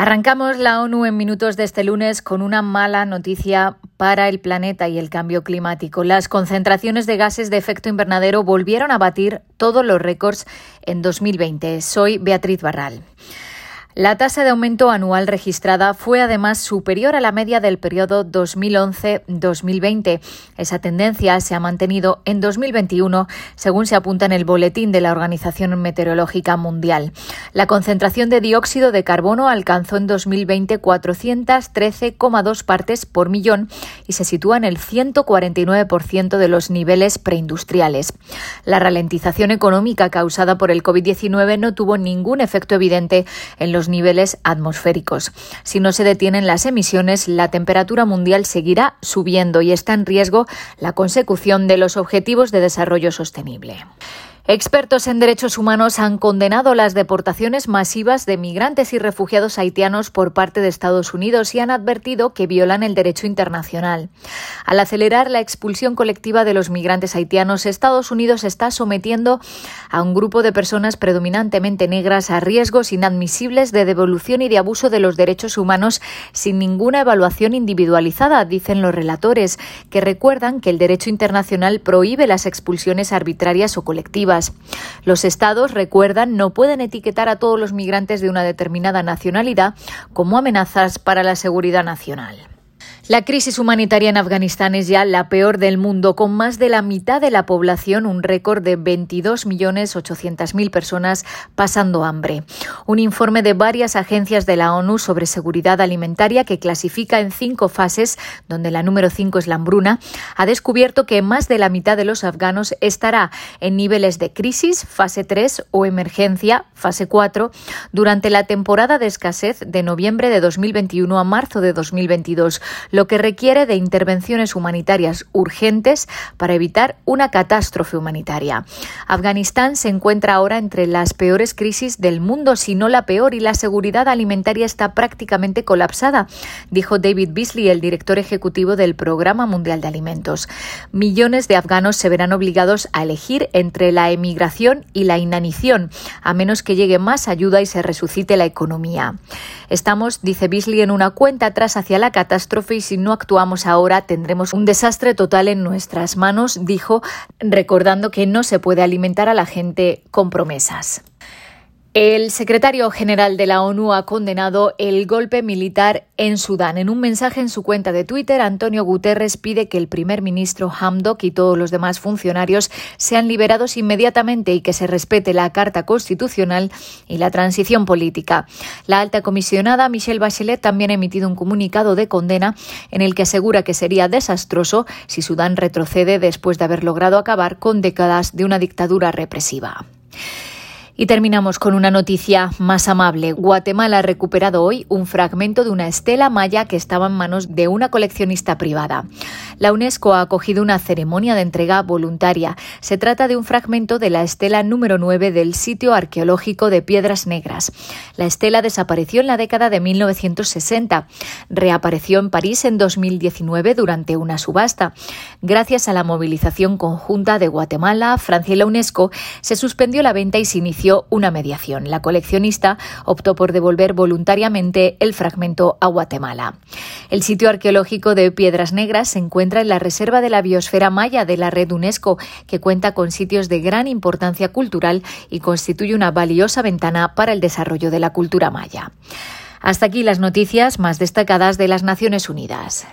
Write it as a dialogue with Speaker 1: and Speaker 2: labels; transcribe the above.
Speaker 1: Arrancamos la ONU en minutos de este lunes con una mala noticia para el planeta y el cambio climático. Las concentraciones de gases de efecto invernadero volvieron a batir todos los récords en 2020. Soy Beatriz Barral. La tasa de aumento anual registrada fue además superior a la media del periodo 2011-2020. Esa tendencia se ha mantenido en 2021, según se apunta en el boletín de la Organización Meteorológica Mundial. La concentración de dióxido de carbono alcanzó en 2020 413,2 partes por millón y se sitúa en el 149% de los niveles preindustriales. La ralentización económica causada por el COVID-19 no tuvo ningún efecto evidente en los niveles atmosféricos. Si no se detienen las emisiones, la temperatura mundial seguirá subiendo y está en riesgo la consecución de los objetivos de desarrollo sostenible. Expertos en derechos humanos han condenado las deportaciones masivas de migrantes y refugiados haitianos por parte de Estados Unidos y han advertido que violan el derecho internacional. Al acelerar la expulsión colectiva de los migrantes haitianos, Estados Unidos está sometiendo a un grupo de personas predominantemente negras a riesgos inadmisibles de devolución y de abuso de los derechos humanos sin ninguna evaluación individualizada, dicen los relatores, que recuerdan que el derecho internacional prohíbe las expulsiones arbitrarias o colectivas. Los estados, recuerdan, no pueden etiquetar a todos los migrantes de una determinada nacionalidad como amenazas para la seguridad nacional. La crisis humanitaria en Afganistán es ya la peor del mundo, con más de la mitad de la población, un récord de 22.800.000 personas pasando hambre. Un informe de varias agencias de la ONU sobre seguridad alimentaria que clasifica en cinco fases, donde la número cinco es la hambruna, ha descubierto que más de la mitad de los afganos estará en niveles de crisis, fase 3 o emergencia, fase 4, durante la temporada de escasez de noviembre de 2021 a marzo de 2022 lo que requiere de intervenciones humanitarias urgentes para evitar una catástrofe humanitaria. Afganistán se encuentra ahora entre las peores crisis del mundo, si no la peor, y la seguridad alimentaria está prácticamente colapsada, dijo David Beasley, el director ejecutivo del Programa Mundial de Alimentos. Millones de afganos se verán obligados a elegir entre la emigración y la inanición, a menos que llegue más ayuda y se resucite la economía. Estamos, dice Beasley, en una cuenta atrás hacia la catástrofe y si no actuamos ahora tendremos un desastre total en nuestras manos, dijo, recordando que no se puede alimentar a la gente con promesas. El secretario general de la ONU ha condenado el golpe militar en Sudán. En un mensaje en su cuenta de Twitter, Antonio Guterres pide que el primer ministro Hamdok y todos los demás funcionarios sean liberados inmediatamente y que se respete la Carta Constitucional y la transición política. La alta comisionada Michelle Bachelet también ha emitido un comunicado de condena en el que asegura que sería desastroso si Sudán retrocede después de haber logrado acabar con décadas de una dictadura represiva. Y terminamos con una noticia más amable. Guatemala ha recuperado hoy un fragmento de una estela maya que estaba en manos de una coleccionista privada. La UNESCO ha acogido una ceremonia de entrega voluntaria. Se trata de un fragmento de la estela número 9 del sitio arqueológico de Piedras Negras. La estela desapareció en la década de 1960. Reapareció en París en 2019 durante una subasta. Gracias a la movilización conjunta de Guatemala, Francia y la UNESCO, se suspendió la venta y se una mediación. La coleccionista optó por devolver voluntariamente el fragmento a Guatemala. El sitio arqueológico de Piedras Negras se encuentra en la Reserva de la Biosfera Maya de la red UNESCO, que cuenta con sitios de gran importancia cultural y constituye una valiosa ventana para el desarrollo de la cultura maya. Hasta aquí las noticias más destacadas de las Naciones Unidas.